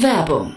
Werbung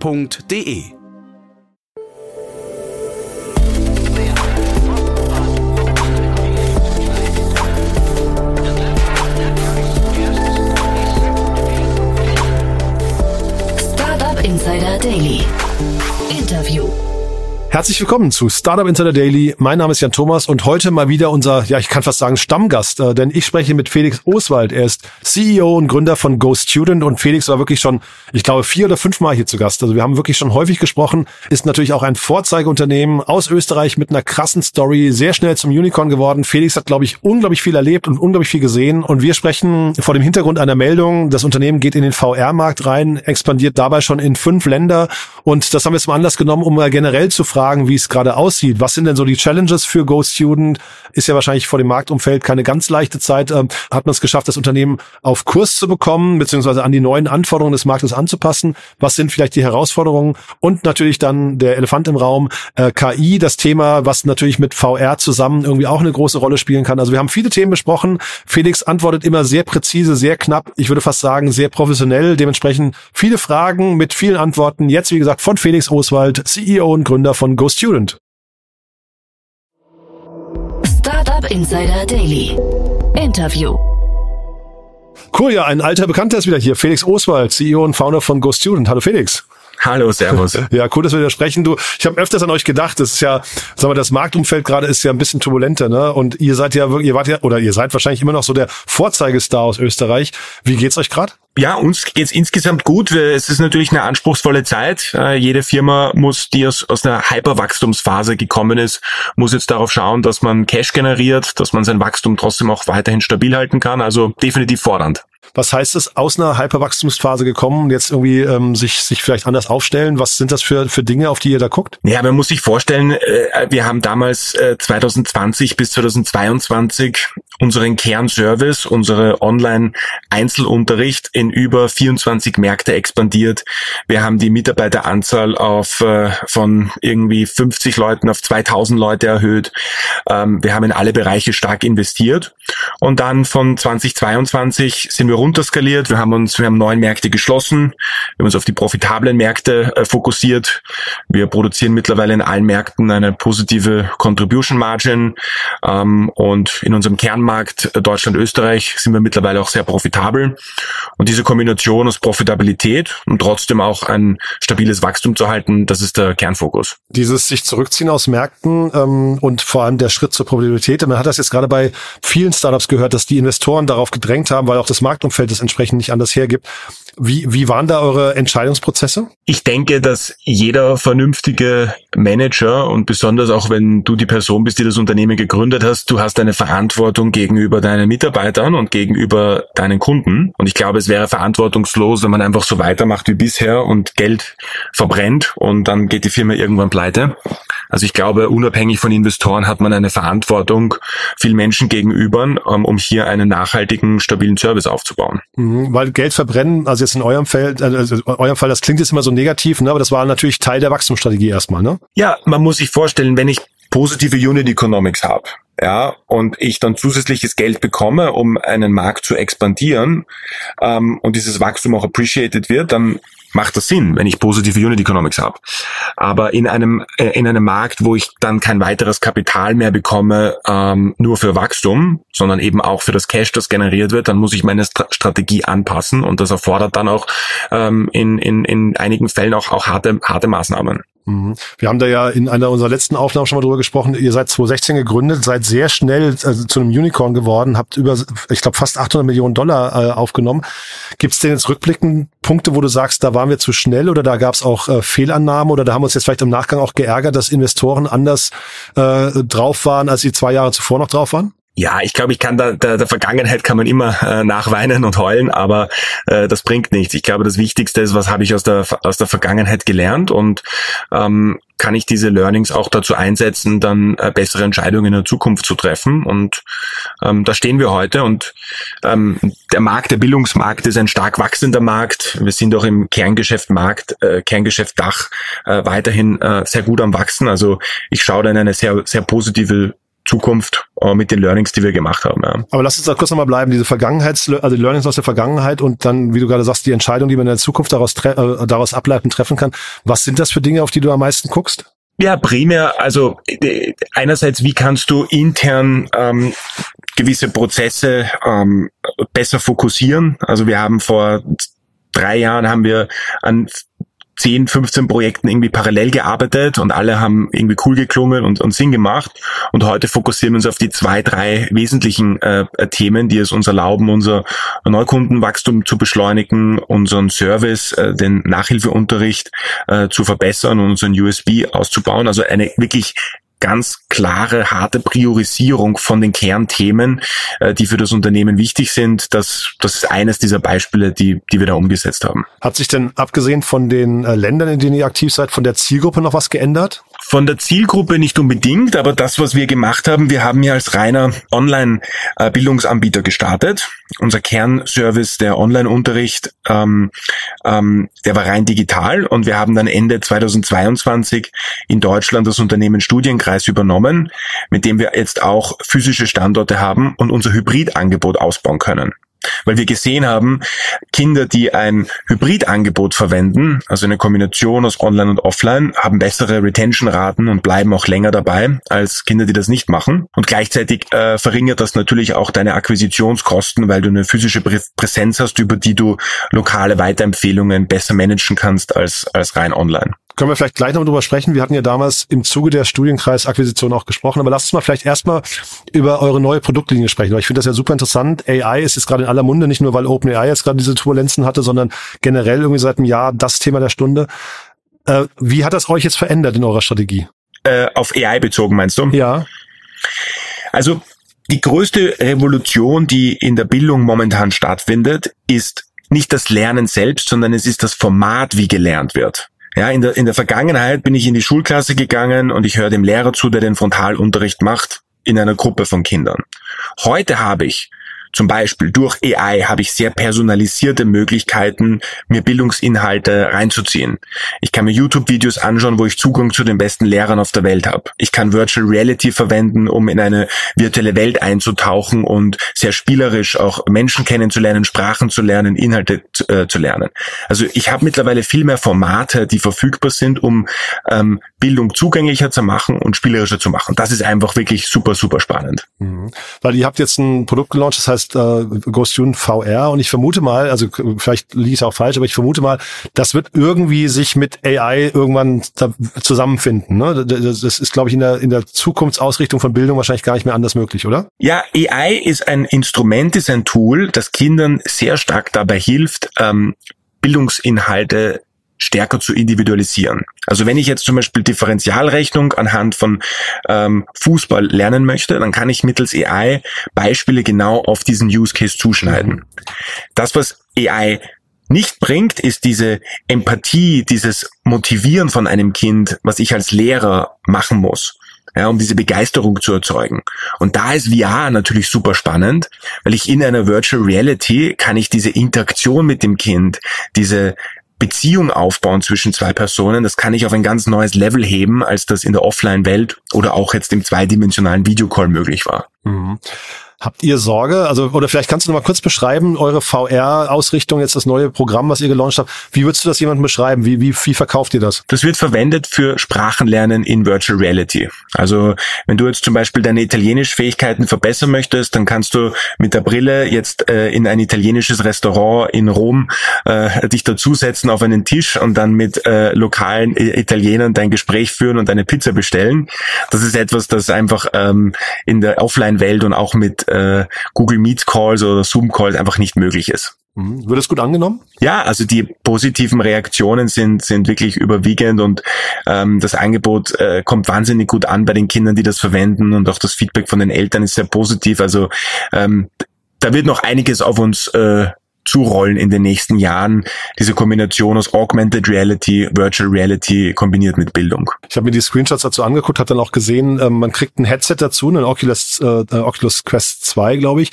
f.de. Insider Daily. Interview. Herzlich willkommen zu Startup Insider Daily. Mein Name ist Jan Thomas und heute mal wieder unser, ja, ich kann fast sagen Stammgast, äh, denn ich spreche mit Felix Oswald. Er ist CEO und Gründer von Go Student und Felix war wirklich schon, ich glaube, vier oder fünf Mal hier zu Gast. Also wir haben wirklich schon häufig gesprochen. Ist natürlich auch ein Vorzeigeunternehmen aus Österreich mit einer krassen Story, sehr schnell zum Unicorn geworden. Felix hat, glaube ich, unglaublich viel erlebt und unglaublich viel gesehen und wir sprechen vor dem Hintergrund einer Meldung. Das Unternehmen geht in den VR-Markt rein, expandiert dabei schon in fünf Länder und das haben wir zum Anlass genommen, um mal generell zu fragen, fragen, wie es gerade aussieht. Was sind denn so die Challenges für Go Student? Ist ja wahrscheinlich vor dem Marktumfeld keine ganz leichte Zeit. Ähm, hat man es geschafft, das Unternehmen auf Kurs zu bekommen, beziehungsweise an die neuen Anforderungen des Marktes anzupassen? Was sind vielleicht die Herausforderungen? Und natürlich dann der Elefant im Raum, äh, KI, das Thema, was natürlich mit VR zusammen irgendwie auch eine große Rolle spielen kann. Also wir haben viele Themen besprochen. Felix antwortet immer sehr präzise, sehr knapp. Ich würde fast sagen, sehr professionell. Dementsprechend viele Fragen mit vielen Antworten. Jetzt, wie gesagt, von Felix Oswald, CEO und Gründer von Go Student. Startup Insider Daily. Interview. Cool, ja, ein alter Bekannter ist wieder hier. Felix Oswald, CEO und Founder von Go Student. Hallo Felix. Hallo, Servus. Ja, cool, dass wir wieder sprechen. Du, ich habe öfters an euch gedacht. Das ist ja, sagen wir, das Marktumfeld gerade ist ja ein bisschen turbulenter, ne? Und ihr seid ja, ihr wart ja, oder ihr seid wahrscheinlich immer noch so der Vorzeigestar aus Österreich. Wie geht's euch gerade? Ja, uns geht's insgesamt gut. Es ist natürlich eine anspruchsvolle Zeit. Äh, jede Firma muss, die aus, aus einer Hyperwachstumsphase gekommen ist, muss jetzt darauf schauen, dass man Cash generiert, dass man sein Wachstum trotzdem auch weiterhin stabil halten kann. Also definitiv fordernd. Was heißt es, aus einer Hyperwachstumsphase gekommen und jetzt irgendwie ähm, sich, sich vielleicht anders aufstellen? Was sind das für, für Dinge, auf die ihr da guckt? Ja, man muss sich vorstellen, äh, wir haben damals äh, 2020 bis 2022 unseren Kernservice, unsere Online-Einzelunterricht in über 24 Märkte expandiert. Wir haben die Mitarbeiteranzahl auf äh, von irgendwie 50 Leuten auf 2000 Leute erhöht. Ähm, wir haben in alle Bereiche stark investiert und dann von 2022 sind wir runterskaliert. Wir haben uns, wir haben neun Märkte geschlossen. Wir haben uns auf die profitablen Märkte äh, fokussiert. Wir produzieren mittlerweile in allen Märkten eine positive Contribution Margin. Ähm, und in unserem Kernmarkt äh, Deutschland, Österreich sind wir mittlerweile auch sehr profitabel. Und diese Kombination aus Profitabilität und trotzdem auch ein stabiles Wachstum zu halten, das ist der Kernfokus. Dieses sich zurückziehen aus Märkten ähm, und vor allem der Schritt zur Profitabilität. Man hat das jetzt gerade bei vielen Startups gehört, dass die Investoren darauf gedrängt haben, weil auch das Marktumfeld Umfeld es entsprechend nicht anders hergibt. Wie, wie waren da eure Entscheidungsprozesse? Ich denke, dass jeder vernünftige Manager und besonders auch wenn du die Person bist, die das Unternehmen gegründet hast, du hast eine Verantwortung gegenüber deinen Mitarbeitern und gegenüber deinen Kunden. Und ich glaube, es wäre verantwortungslos, wenn man einfach so weitermacht wie bisher und Geld verbrennt und dann geht die Firma irgendwann pleite. Also ich glaube, unabhängig von Investoren hat man eine Verantwortung vielen Menschen gegenüber, ähm, um hier einen nachhaltigen, stabilen Service aufzubauen. Mhm, weil Geld verbrennen, also jetzt in eurem Fall, also in eurem Fall, das klingt jetzt immer so negativ, ne? aber das war natürlich Teil der Wachstumsstrategie erstmal, ne? Ja, man muss sich vorstellen, wenn ich positive Unit Economics habe, ja, und ich dann zusätzliches Geld bekomme, um einen Markt zu expandieren ähm, und dieses Wachstum auch appreciated wird, dann macht das Sinn, wenn ich positive Unit Economics habe. Aber in einem äh, in einem Markt, wo ich dann kein weiteres Kapital mehr bekomme, ähm, nur für Wachstum, sondern eben auch für das Cash, das generiert wird, dann muss ich meine St Strategie anpassen und das erfordert dann auch ähm, in, in, in einigen Fällen auch, auch harte, harte Maßnahmen. Mhm. Wir haben da ja in einer unserer letzten Aufnahmen schon mal drüber gesprochen. Ihr seid 2016 gegründet, seid sehr schnell also zu einem Unicorn geworden, habt über, ich glaube, fast 800 Millionen Dollar äh, aufgenommen. Gibt es denn jetzt rückblickend Punkte, wo du sagst, da waren wir zu schnell oder da gab es auch äh, Fehlannahmen oder da haben wir uns jetzt vielleicht im Nachgang auch geärgert, dass Investoren anders äh, drauf waren, als sie zwei Jahre zuvor noch drauf waren? Ja, ich glaube, ich kann da der, der Vergangenheit kann man immer äh, nachweinen und heulen, aber äh, das bringt nichts. Ich glaube, das Wichtigste ist, was habe ich aus der aus der Vergangenheit gelernt und ähm, kann ich diese Learnings auch dazu einsetzen, dann äh, bessere Entscheidungen in der Zukunft zu treffen. Und ähm, da stehen wir heute. Und ähm, der Markt, der Bildungsmarkt ist ein stark wachsender Markt. Wir sind auch im Kerngeschäft Markt, äh, Kerngeschäft Dach äh, weiterhin äh, sehr gut am Wachsen. Also ich schaue da in eine sehr, sehr positive Zukunft äh, mit den Learnings, die wir gemacht haben. Ja. Aber lass uns da kurz nochmal bleiben, diese Vergangenheits, also die Learnings aus der Vergangenheit und dann, wie du gerade sagst, die Entscheidung, die man in der Zukunft daraus, äh, daraus ableiten, treffen kann. Was sind das für Dinge, auf die du am meisten guckst? Ja, primär, also äh, einerseits, wie kannst du intern ähm, gewisse Prozesse ähm, besser fokussieren? Also wir haben vor drei Jahren haben wir an 10, 15 Projekten irgendwie parallel gearbeitet und alle haben irgendwie cool geklungen und, und Sinn gemacht. Und heute fokussieren wir uns auf die zwei, drei wesentlichen äh, Themen, die es uns erlauben, unser Neukundenwachstum zu beschleunigen, unseren Service, äh, den Nachhilfeunterricht äh, zu verbessern und unseren USB auszubauen. Also eine wirklich ganz klare, harte Priorisierung von den Kernthemen, äh, die für das Unternehmen wichtig sind. Das, das ist eines dieser Beispiele, die, die wir da umgesetzt haben. Hat sich denn abgesehen von den äh, Ländern, in denen ihr aktiv seid, von der Zielgruppe noch was geändert? Von der Zielgruppe nicht unbedingt, aber das, was wir gemacht haben, wir haben ja als reiner Online-Bildungsanbieter gestartet. Unser Kernservice, der Online-Unterricht, ähm, ähm, der war rein digital und wir haben dann Ende 2022 in Deutschland das Unternehmen Studienkreis übernommen, mit dem wir jetzt auch physische Standorte haben und unser Hybridangebot ausbauen können. Weil wir gesehen haben, Kinder, die ein Hybridangebot verwenden, also eine Kombination aus Online und Offline, haben bessere Retention-Raten und bleiben auch länger dabei als Kinder, die das nicht machen. Und gleichzeitig äh, verringert das natürlich auch deine Akquisitionskosten, weil du eine physische Präsenz hast, über die du lokale Weiterempfehlungen besser managen kannst als, als rein online können wir vielleicht gleich noch drüber sprechen. Wir hatten ja damals im Zuge der Studienkreisakquisition auch gesprochen, aber lasst uns mal vielleicht erstmal über eure neue Produktlinie sprechen, weil ich finde das ja super interessant. AI ist jetzt gerade in aller Munde, nicht nur weil OpenAI jetzt gerade diese Turbulenzen hatte, sondern generell irgendwie seit einem Jahr das Thema der Stunde. Äh, wie hat das euch jetzt verändert in eurer Strategie? Äh, auf AI bezogen meinst du? Ja. Also die größte Revolution, die in der Bildung momentan stattfindet, ist nicht das Lernen selbst, sondern es ist das Format, wie gelernt wird. Ja, in der, in der Vergangenheit bin ich in die Schulklasse gegangen und ich höre dem Lehrer zu, der den Frontalunterricht macht, in einer Gruppe von Kindern. Heute habe ich zum Beispiel durch AI habe ich sehr personalisierte Möglichkeiten, mir Bildungsinhalte reinzuziehen. Ich kann mir YouTube-Videos anschauen, wo ich Zugang zu den besten Lehrern auf der Welt habe. Ich kann Virtual Reality verwenden, um in eine virtuelle Welt einzutauchen und sehr spielerisch auch Menschen kennenzulernen, Sprachen zu lernen, Inhalte äh, zu lernen. Also ich habe mittlerweile viel mehr Formate, die verfügbar sind, um ähm, Bildung zugänglicher zu machen und spielerischer zu machen. Das ist einfach wirklich super, super spannend. Mhm. Weil ihr habt jetzt ein Produkt gelauncht, das heißt heißt äh, Ghost VR und ich vermute mal, also vielleicht liegt es auch falsch, aber ich vermute mal, das wird irgendwie sich mit AI irgendwann zusammenfinden. Ne? Das ist, glaube ich, in der, in der Zukunftsausrichtung von Bildung wahrscheinlich gar nicht mehr anders möglich, oder? Ja, AI ist ein Instrument, ist ein Tool, das Kindern sehr stark dabei hilft, ähm, Bildungsinhalte stärker zu individualisieren. Also wenn ich jetzt zum Beispiel Differentialrechnung anhand von ähm, Fußball lernen möchte, dann kann ich mittels AI Beispiele genau auf diesen Use Case zuschneiden. Das, was AI nicht bringt, ist diese Empathie, dieses Motivieren von einem Kind, was ich als Lehrer machen muss. Ja, um diese Begeisterung zu erzeugen. Und da ist VR natürlich super spannend, weil ich in einer Virtual Reality kann ich diese Interaktion mit dem Kind, diese Beziehung aufbauen zwischen zwei Personen, das kann ich auf ein ganz neues Level heben, als das in der Offline-Welt oder auch jetzt im zweidimensionalen Videocall möglich war. Mhm. Habt ihr Sorge? Also, oder vielleicht kannst du noch mal kurz beschreiben, eure VR-Ausrichtung, jetzt das neue Programm, was ihr gelauncht habt. Wie würdest du das jemandem beschreiben? Wie, wie, wie verkauft ihr das? Das wird verwendet für Sprachenlernen in Virtual Reality. Also, wenn du jetzt zum Beispiel deine Italienisch-Fähigkeiten verbessern möchtest, dann kannst du mit der Brille jetzt äh, in ein italienisches Restaurant in Rom äh, dich dazusetzen auf einen Tisch und dann mit äh, lokalen Italienern dein Gespräch führen und eine Pizza bestellen. Das ist etwas, das einfach ähm, in der Offline-Welt und auch mit äh, Google Meet Calls oder Zoom Calls einfach nicht möglich ist. Mhm. Wird es gut angenommen? Ja, also die positiven Reaktionen sind, sind wirklich überwiegend und ähm, das Angebot äh, kommt wahnsinnig gut an bei den Kindern, die das verwenden und auch das Feedback von den Eltern ist sehr positiv. Also ähm, da wird noch einiges auf uns äh, zurollen in den nächsten Jahren. Diese Kombination aus Augmented Reality, Virtual Reality kombiniert mit Bildung. Ich habe mir die Screenshots dazu angeguckt, habe dann auch gesehen, ähm, man kriegt ein Headset dazu, ein Oculus, äh, Oculus Quest 2, glaube ich.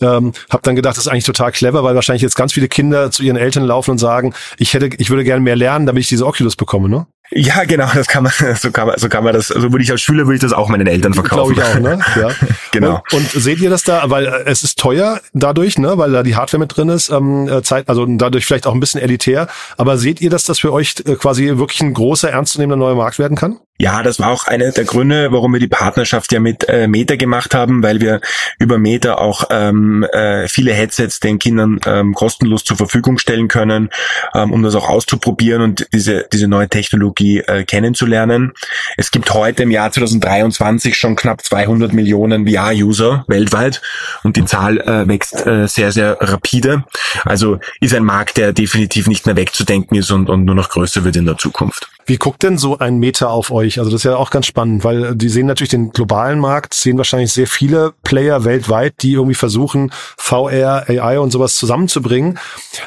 Ähm, habe dann gedacht, das ist eigentlich total clever, weil wahrscheinlich jetzt ganz viele Kinder zu ihren Eltern laufen und sagen, ich hätte, ich würde gerne mehr lernen, damit ich diese Oculus bekomme, ne? Ja, genau, das kann man, so kann man, so kann man das, so würde ich als Schüler würde ich das auch meinen Eltern verkaufen. Glaube ich auch, ne? Ja. genau. Und, und, seht ihr das da, weil äh, es ist teuer dadurch, ne, weil da die Hardware mit drin ist, ähm, äh, Zeit, also dadurch vielleicht auch ein bisschen elitär. Aber seht ihr, dass das für euch äh, quasi wirklich ein großer, ernstzunehmender neuer Markt werden kann? Ja, das war auch einer der Gründe, warum wir die Partnerschaft ja mit äh, Meta gemacht haben, weil wir über Meta auch ähm, äh, viele Headsets den Kindern ähm, kostenlos zur Verfügung stellen können, ähm, um das auch auszuprobieren und diese, diese neue Technologie äh, kennenzulernen. Es gibt heute im Jahr 2023 schon knapp 200 Millionen VR-User weltweit und die Zahl äh, wächst äh, sehr, sehr rapide. Also ist ein Markt, der definitiv nicht mehr wegzudenken ist und, und nur noch größer wird in der Zukunft. Wie guckt denn so ein Meta auf euch? Also das ist ja auch ganz spannend, weil die sehen natürlich den globalen Markt, sehen wahrscheinlich sehr viele Player weltweit, die irgendwie versuchen, VR, AI und sowas zusammenzubringen.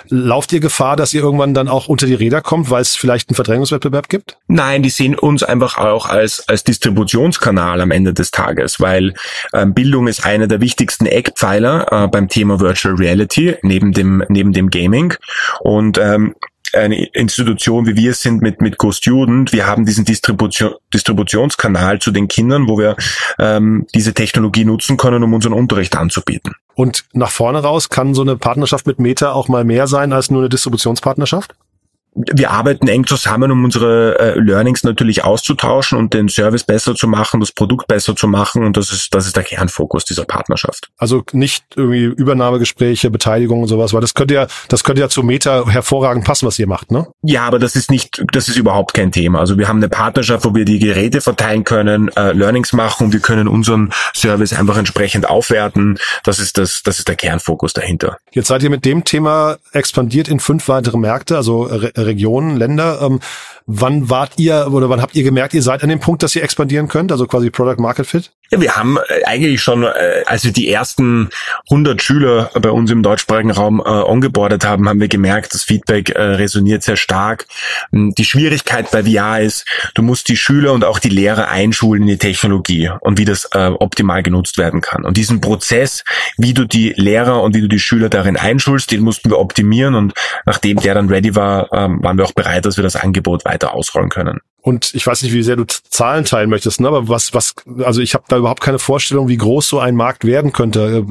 Lauft ihr Gefahr, dass ihr irgendwann dann auch unter die Räder kommt, weil es vielleicht einen Verdrängungswettbewerb gibt? Nein, die sehen uns einfach auch als, als Distributionskanal am Ende des Tages, weil ähm, Bildung ist einer der wichtigsten Eckpfeiler äh, beim Thema Virtual Reality neben dem, neben dem Gaming. Und ähm, eine Institution, wie wir sind mit, mit GoStudent, wir haben diesen Distribution, Distributionskanal zu den Kindern, wo wir ähm, diese Technologie nutzen können, um unseren Unterricht anzubieten. Und nach vorne raus kann so eine Partnerschaft mit Meta auch mal mehr sein als nur eine Distributionspartnerschaft? Wir arbeiten eng zusammen, um unsere äh, Learnings natürlich auszutauschen und den Service besser zu machen, das Produkt besser zu machen und das ist das ist der Kernfokus dieser Partnerschaft. Also nicht irgendwie Übernahmegespräche, Beteiligung und sowas, weil das könnte ja das könnte ja zu Meta hervorragend passen, was ihr macht, ne? Ja, aber das ist nicht das ist überhaupt kein Thema. Also wir haben eine Partnerschaft, wo wir die Geräte verteilen können, äh, Learnings machen und wir können unseren Service einfach entsprechend aufwerten. Das ist das das ist der Kernfokus dahinter. Jetzt seid ihr mit dem Thema expandiert in fünf weitere Märkte, also Regionen, Länder. Ähm, wann wart ihr oder wann habt ihr gemerkt, ihr seid an dem Punkt, dass ihr expandieren könnt, also quasi Product Market Fit? Ja, wir haben äh, eigentlich schon, äh, als wir die ersten 100 Schüler bei uns im deutschsprachigen Raum äh, ongeboardet haben, haben wir gemerkt, das Feedback äh, resoniert sehr stark. Hm, die Schwierigkeit bei VR ist, du musst die Schüler und auch die Lehrer einschulen in die Technologie und wie das äh, optimal genutzt werden kann. Und diesen Prozess, wie du die Lehrer und wie du die Schüler darin einschulst, den mussten wir optimieren und nachdem der dann ready war, ähm, waren wir auch bereit, dass wir das Angebot weiter ausrollen können. Und ich weiß nicht, wie sehr du Zahlen teilen möchtest, ne? aber was, was, also ich habe da überhaupt keine Vorstellung, wie groß so ein Markt werden könnte.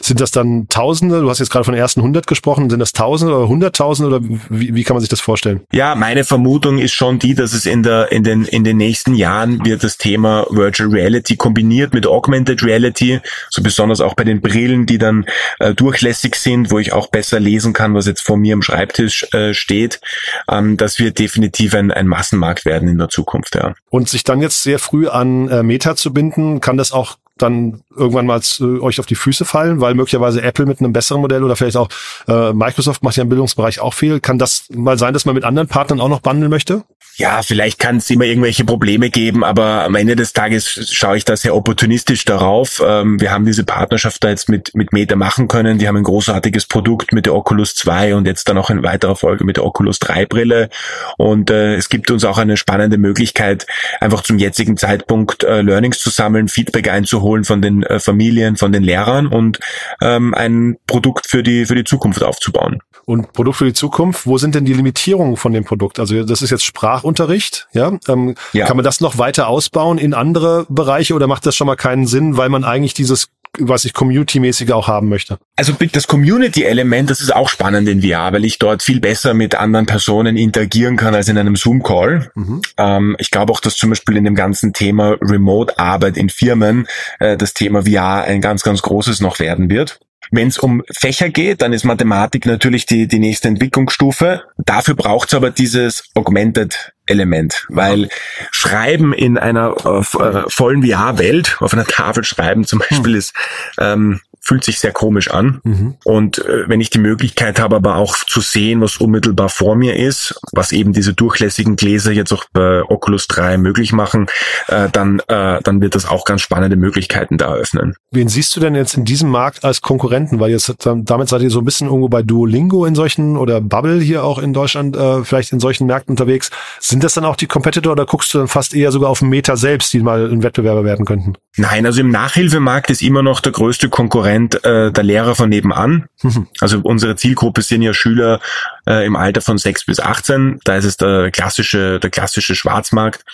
Sind das dann Tausende? Du hast jetzt gerade von den ersten 100 gesprochen. Sind das Tausende oder Hunderttausende oder wie, wie kann man sich das vorstellen? Ja, meine Vermutung ist schon die, dass es in der, in den, in den nächsten Jahren wird das Thema Virtual Reality kombiniert mit Augmented Reality, so besonders auch bei den Brillen, die dann äh, durchlässig sind, wo ich auch besser lesen kann, was jetzt vor mir am Schreibtisch äh, steht. Ähm, das wird definitiv ein, ein Massenmarkt werden in der Zukunft, ja. Und sich dann jetzt sehr früh an äh, Meta zu binden, kann das auch dann irgendwann mal äh, euch auf die Füße fallen, weil möglicherweise Apple mit einem besseren Modell oder vielleicht auch äh, Microsoft macht ja im Bildungsbereich auch viel. Kann das mal sein, dass man mit anderen Partnern auch noch bundeln möchte? Ja, vielleicht kann es immer irgendwelche Probleme geben, aber am Ende des Tages schaue ich da sehr opportunistisch darauf. Ähm, wir haben diese Partnerschaft da jetzt mit, mit Meta machen können. Die haben ein großartiges Produkt mit der Oculus 2 und jetzt dann auch in weiterer Folge mit der Oculus 3 Brille. Und äh, es gibt uns auch eine spannende Möglichkeit, einfach zum jetzigen Zeitpunkt äh, Learnings zu sammeln, Feedback einzuholen von den äh, Familien, von den Lehrern und ähm, ein Produkt für die, für die Zukunft aufzubauen. Und Produkt für die Zukunft, wo sind denn die Limitierungen von dem Produkt? Also das ist jetzt Sprachunterricht, ja? Ähm, ja. Kann man das noch weiter ausbauen in andere Bereiche oder macht das schon mal keinen Sinn, weil man eigentlich dieses was ich Community-mäßig auch haben möchte. Also das Community-Element, das ist auch spannend in VR, weil ich dort viel besser mit anderen Personen interagieren kann als in einem Zoom-Call. Mhm. Ähm, ich glaube auch, dass zum Beispiel in dem ganzen Thema Remote-Arbeit in Firmen äh, das Thema VR ein ganz, ganz großes noch werden wird. Wenn es um Fächer geht, dann ist Mathematik natürlich die, die nächste Entwicklungsstufe. Dafür braucht es aber dieses Augmented Element, weil Schreiben in einer äh, äh vollen VR-Welt, auf einer Tafel schreiben zum Beispiel, ist ähm, fühlt sich sehr komisch an. Mhm. Und äh, wenn ich die Möglichkeit habe, aber auch zu sehen, was unmittelbar vor mir ist, was eben diese durchlässigen Gläser jetzt auch bei Oculus 3 möglich machen, äh, dann, äh, dann wird das auch ganz spannende Möglichkeiten da eröffnen. Wen siehst du denn jetzt in diesem Markt als Konkurrenten? Weil jetzt damit seid ihr so ein bisschen irgendwo bei Duolingo in solchen oder Bubble hier auch in Deutschland äh, vielleicht in solchen Märkten unterwegs. Sind das dann auch die Competitor oder guckst du dann fast eher sogar auf Meta selbst, die mal ein Wettbewerber werden könnten? Nein, also im Nachhilfemarkt ist immer noch der größte Konkurrent äh, der Lehrer von nebenan. Mhm. Also unsere Zielgruppe sind ja Schüler äh, im Alter von 6 bis 18. Da ist es der klassische, der klassische Schwarzmarkt.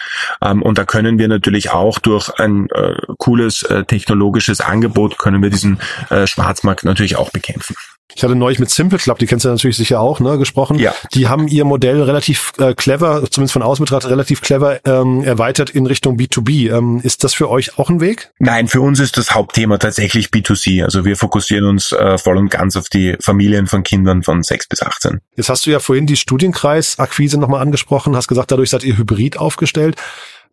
Ähm, und da können wir natürlich auch durch ein äh, cooles äh, technologisches Angebot können wir diesen äh, Schwarzmarkt natürlich auch bekämpfen. Ich hatte neulich mit Simple Club, die kennst du natürlich sicher auch, ne, gesprochen. Ja. Die haben ihr Modell relativ äh, clever, zumindest von außen betrachtet, relativ clever ähm, erweitert in Richtung B2B. Ähm, ist das für euch auch ein Weg? Nein, für uns ist das Hauptthema tatsächlich B2C. Also wir fokussieren uns äh, voll und ganz auf die Familien von Kindern von 6 bis 18. Jetzt hast du ja vorhin die Studienkreisakquise nochmal angesprochen, hast gesagt, dadurch seid ihr hybrid aufgestellt.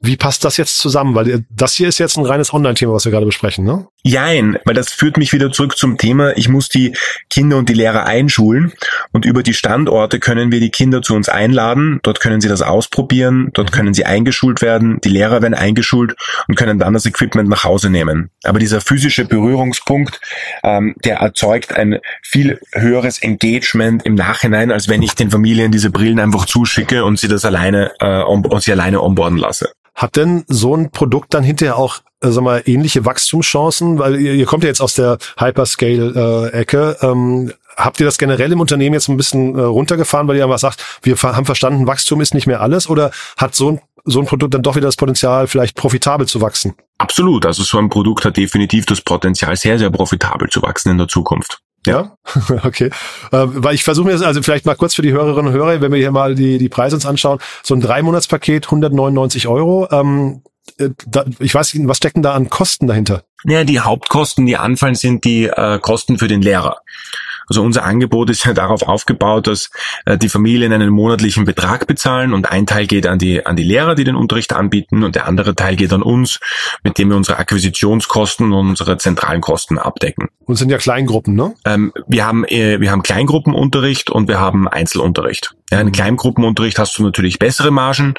Wie passt das jetzt zusammen? Weil das hier ist jetzt ein reines Online-Thema, was wir gerade besprechen, ne? Jein, weil das führt mich wieder zurück zum Thema, ich muss die Kinder und die Lehrer einschulen und über die Standorte können wir die Kinder zu uns einladen, dort können sie das ausprobieren, dort können sie eingeschult werden, die Lehrer werden eingeschult und können dann das Equipment nach Hause nehmen. Aber dieser physische Berührungspunkt, ähm, der erzeugt ein viel höheres Engagement im Nachhinein, als wenn ich den Familien diese Brillen einfach zuschicke und sie das alleine äh, und sie alleine onboarden lasse. Hat denn so ein Produkt dann hinterher auch äh, sag mal, ähnliche Wachstumschancen? Weil ihr, ihr kommt ja jetzt aus der Hyperscale-Ecke. Äh, ähm, habt ihr das generell im Unternehmen jetzt ein bisschen äh, runtergefahren, weil ihr einfach sagt, wir haben verstanden, Wachstum ist nicht mehr alles? Oder hat so ein, so ein Produkt dann doch wieder das Potenzial, vielleicht profitabel zu wachsen? Absolut. Also so ein Produkt hat definitiv das Potenzial, sehr, sehr profitabel zu wachsen in der Zukunft. Ja, okay. Äh, weil ich versuche mir das, also vielleicht mal kurz für die Hörerinnen und Hörer, wenn wir hier mal die, die Preise uns anschauen, so ein Dreimonatspaket, 199 Euro. Ähm, äh, da, ich weiß nicht, was stecken da an Kosten dahinter? Ja, die Hauptkosten, die anfallen, sind die äh, Kosten für den Lehrer. Also unser Angebot ist ja darauf aufgebaut, dass äh, die Familien einen monatlichen Betrag bezahlen und ein Teil geht an die, an die Lehrer, die den Unterricht anbieten und der andere Teil geht an uns, mit dem wir unsere Akquisitionskosten und unsere zentralen Kosten abdecken. Und sind ja Kleingruppen, ne? Ähm, wir haben, äh, wir haben Kleingruppenunterricht und wir haben Einzelunterricht. Ja, in Kleingruppenunterricht hast du natürlich bessere Margen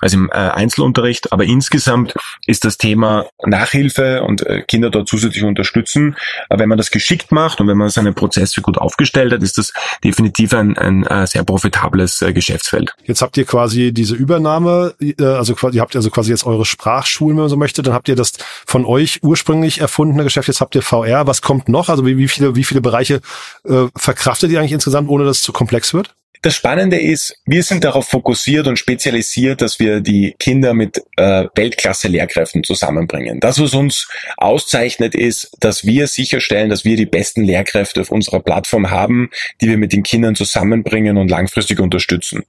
als im äh, Einzelunterricht, aber insgesamt ist das Thema Nachhilfe und äh, Kinder dort zusätzlich unterstützen. Aber wenn man das geschickt macht und wenn man seine Prozesse gut aufgestellt hat, ist das definitiv ein, ein, äh, sehr profitables äh, Geschäftsfeld. Jetzt habt ihr quasi diese Übernahme, äh, also ihr habt also quasi jetzt eure Sprachschulen, wenn man so möchte, dann habt ihr das von euch ursprünglich erfundene Geschäft, jetzt habt ihr VR. Was kommt noch? Also wie, wie viele, wie viele Bereiche äh, verkraftet ihr eigentlich insgesamt, ohne dass es zu komplex wird? Das Spannende ist, wir sind darauf fokussiert und spezialisiert, dass wir die Kinder mit äh, Weltklasse-Lehrkräften zusammenbringen. Das, was uns auszeichnet, ist, dass wir sicherstellen, dass wir die besten Lehrkräfte auf unserer Plattform haben, die wir mit den Kindern zusammenbringen und langfristig unterstützen.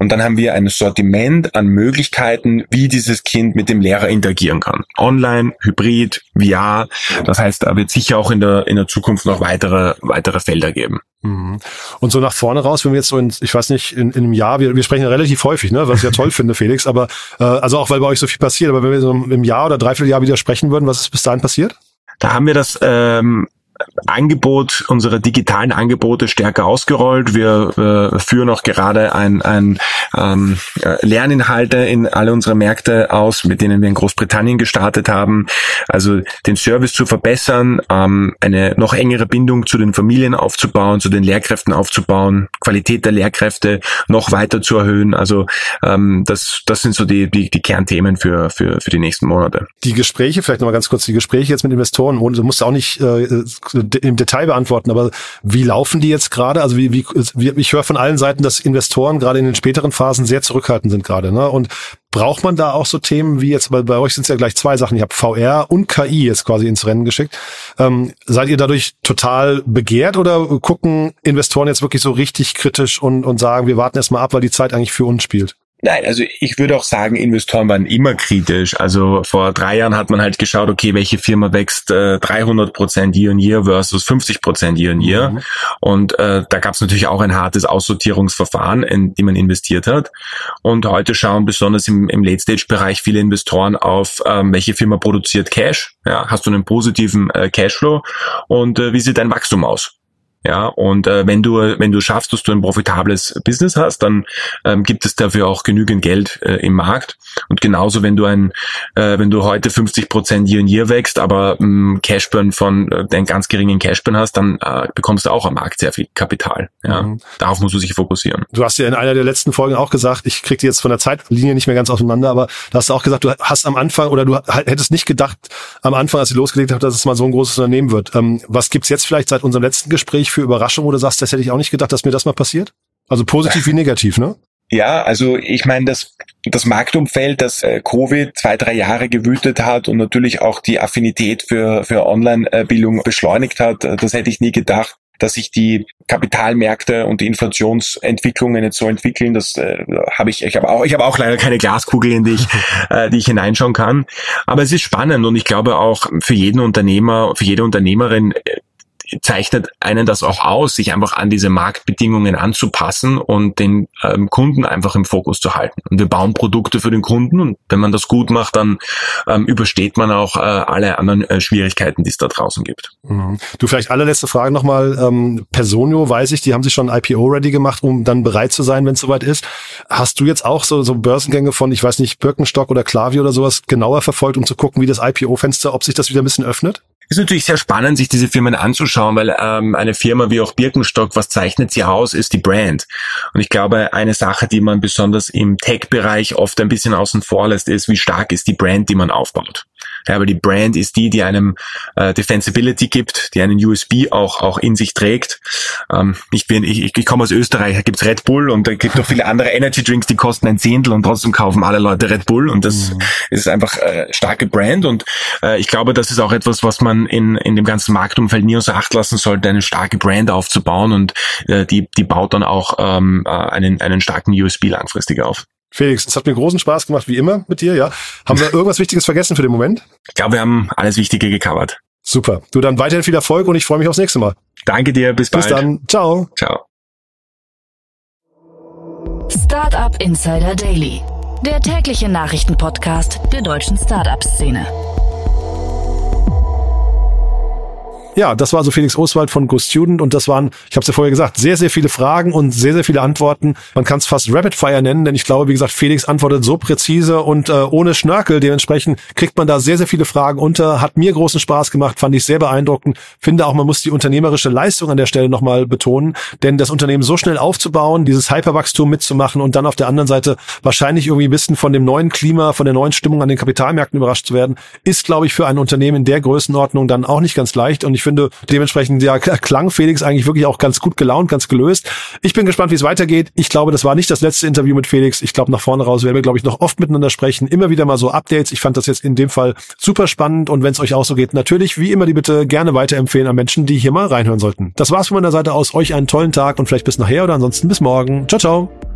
Und dann haben wir ein Sortiment an Möglichkeiten, wie dieses Kind mit dem Lehrer interagieren kann. Online, Hybrid, VR. Das heißt, da wird sicher auch in der, in der Zukunft noch weitere, weitere Felder geben. Mhm. Und so nach vorne raus, wenn wir jetzt so in, ich weiß nicht, in, in einem Jahr, wir, wir sprechen ja relativ häufig, ne, was ich ja toll finde, Felix, aber äh, also auch weil bei euch so viel passiert, aber wenn wir so im Jahr oder dreiviertel Jahr wieder sprechen würden, was ist bis dahin passiert? Da haben wir das ähm, Angebot, unsere digitalen Angebote stärker ausgerollt. Wir äh, führen auch gerade ein, ein ähm, äh, Lerninhalte in alle unsere Märkte aus, mit denen wir in Großbritannien gestartet haben. Also den Service zu verbessern, ähm, eine noch engere Bindung zu den Familien aufzubauen, zu den Lehrkräften aufzubauen, Qualität der Lehrkräfte noch weiter zu erhöhen. Also ähm, das, das sind so die, die, die Kernthemen für, für, für die nächsten Monate. Die Gespräche, vielleicht nochmal ganz kurz, die Gespräche jetzt mit Investoren, du musst auch nicht äh, im Detail beantworten, aber wie laufen die jetzt gerade? Also wie, wie, ich höre von allen Seiten, dass Investoren gerade in den späteren Phasen sehr zurückhaltend sind gerade. Ne? Und braucht man da auch so Themen wie jetzt, weil bei euch sind es ja gleich zwei Sachen. Ich habe VR und KI jetzt quasi ins Rennen geschickt. Ähm, seid ihr dadurch total begehrt oder gucken Investoren jetzt wirklich so richtig kritisch und, und sagen, wir warten erst mal ab, weil die Zeit eigentlich für uns spielt? Nein, also ich würde auch sagen, Investoren waren immer kritisch. Also vor drei Jahren hat man halt geschaut, okay, welche Firma wächst äh, 300 Prozent year on year versus 50 Prozent year on year. Mhm. Und äh, da gab es natürlich auch ein hartes Aussortierungsverfahren, in die man investiert hat. Und heute schauen besonders im, im Late-Stage-Bereich viele Investoren auf, ähm, welche Firma produziert Cash. Ja, hast du einen positiven äh, Cashflow und äh, wie sieht dein Wachstum aus? Ja, und äh, wenn du wenn du schaffst, dass du ein profitables Business hast, dann ähm, gibt es dafür auch genügend Geld äh, im Markt. Und genauso, wenn du ein äh, wenn du heute 50 Prozent Year in Year wächst, aber ähm, Cashburn von äh, einen ganz geringen Cashburn hast, dann äh, bekommst du auch am Markt sehr viel Kapital. Ja, mhm. darauf musst du sich fokussieren. Du hast ja in einer der letzten Folgen auch gesagt, ich krieg die jetzt von der Zeitlinie nicht mehr ganz auseinander, aber da hast du auch gesagt, du hast am Anfang oder du hättest nicht gedacht am Anfang, als du losgelegt hast, dass es mal so ein großes Unternehmen wird. Ähm, was gibt's jetzt vielleicht seit unserem letzten Gespräch für Überraschung, wo du sagst, das hätte ich auch nicht gedacht, dass mir das mal passiert? Also positiv wie negativ, ne? Ja, also ich meine, das, das Marktumfeld, das äh, Covid zwei, drei Jahre gewütet hat und natürlich auch die Affinität für, für Online-Bildung beschleunigt hat, äh, das hätte ich nie gedacht dass sich die Kapitalmärkte und die Inflationsentwicklungen jetzt so entwickeln, das äh, habe ich, ich habe auch, ich habe auch leider keine Glaskugel, in die ich, äh, die ich hineinschauen kann. Aber es ist spannend und ich glaube auch für jeden Unternehmer, für jede Unternehmerin äh, zeichnet einen das auch aus, sich einfach an diese Marktbedingungen anzupassen und den ähm, Kunden einfach im Fokus zu halten. Und wir bauen Produkte für den Kunden und wenn man das gut macht, dann ähm, übersteht man auch äh, alle anderen äh, Schwierigkeiten, die es da draußen gibt. Mhm. Du vielleicht allerletzte Frage nochmal. Ähm, Personio, weiß ich, die haben sich schon IPO-ready gemacht, um dann bereit zu sein, wenn es soweit ist. Hast du jetzt auch so, so Börsengänge von, ich weiß nicht, Birkenstock oder Klaviyo oder sowas genauer verfolgt, um zu gucken, wie das IPO-Fenster, ob sich das wieder ein bisschen öffnet? Ist natürlich sehr spannend, sich diese Firmen anzuschauen, weil ähm, eine Firma wie auch Birkenstock, was zeichnet sie aus, ist die Brand. Und ich glaube, eine Sache, die man besonders im Tech-Bereich oft ein bisschen außen vor lässt, ist, wie stark ist die Brand, die man aufbaut. Ja, aber die Brand ist die, die einem äh, Defensibility gibt, die einen USB auch auch in sich trägt. Ähm, ich bin, ich, ich komme aus Österreich, da gibt's Red Bull und da gibt auch viele andere Energy Drinks, die kosten ein Zehntel und trotzdem kaufen alle Leute Red Bull und das mhm. ist einfach äh, starke Brand und äh, ich glaube, das ist auch etwas, was man in in dem ganzen Marktumfeld nie außer Acht lassen sollte, eine starke Brand aufzubauen und äh, die die baut dann auch ähm, äh, einen einen starken USB langfristig auf. Felix, es hat mir großen Spaß gemacht, wie immer mit dir, ja. Haben wir irgendwas Wichtiges vergessen für den Moment? Ich glaube, wir haben alles Wichtige gecovert. Super. Du dann weiterhin viel Erfolg und ich freue mich aufs nächste Mal. Danke dir, bis bald. Bis dann. Ciao. Ciao. Startup Insider Daily, der tägliche Nachrichtenpodcast der deutschen Startup-Szene. Ja, das war also Felix Oswald von Go Student und das waren, ich habe es ja vorher gesagt, sehr, sehr viele Fragen und sehr, sehr viele Antworten. Man kann es fast Rapid Fire nennen, denn ich glaube, wie gesagt, Felix antwortet so präzise und äh, ohne Schnörkel. Dementsprechend kriegt man da sehr, sehr viele Fragen unter. Hat mir großen Spaß gemacht, fand ich sehr beeindruckend. Finde auch, man muss die unternehmerische Leistung an der Stelle nochmal betonen, denn das Unternehmen so schnell aufzubauen, dieses Hyperwachstum mitzumachen und dann auf der anderen Seite wahrscheinlich irgendwie ein bisschen von dem neuen Klima, von der neuen Stimmung an den Kapitalmärkten überrascht zu werden, ist, glaube ich, für ein Unternehmen in der Größenordnung dann auch nicht ganz leicht. Und ich finde, dementsprechend ja klang Felix eigentlich wirklich auch ganz gut gelaunt, ganz gelöst. Ich bin gespannt, wie es weitergeht. Ich glaube, das war nicht das letzte Interview mit Felix. Ich glaube, nach vorne raus werden wir, glaube ich, noch oft miteinander sprechen. Immer wieder mal so Updates. Ich fand das jetzt in dem Fall super spannend. Und wenn es euch auch so geht, natürlich, wie immer, die bitte gerne weiterempfehlen an Menschen, die hier mal reinhören sollten. Das war's von meiner Seite aus. Euch einen tollen Tag und vielleicht bis nachher oder ansonsten bis morgen. Ciao, ciao.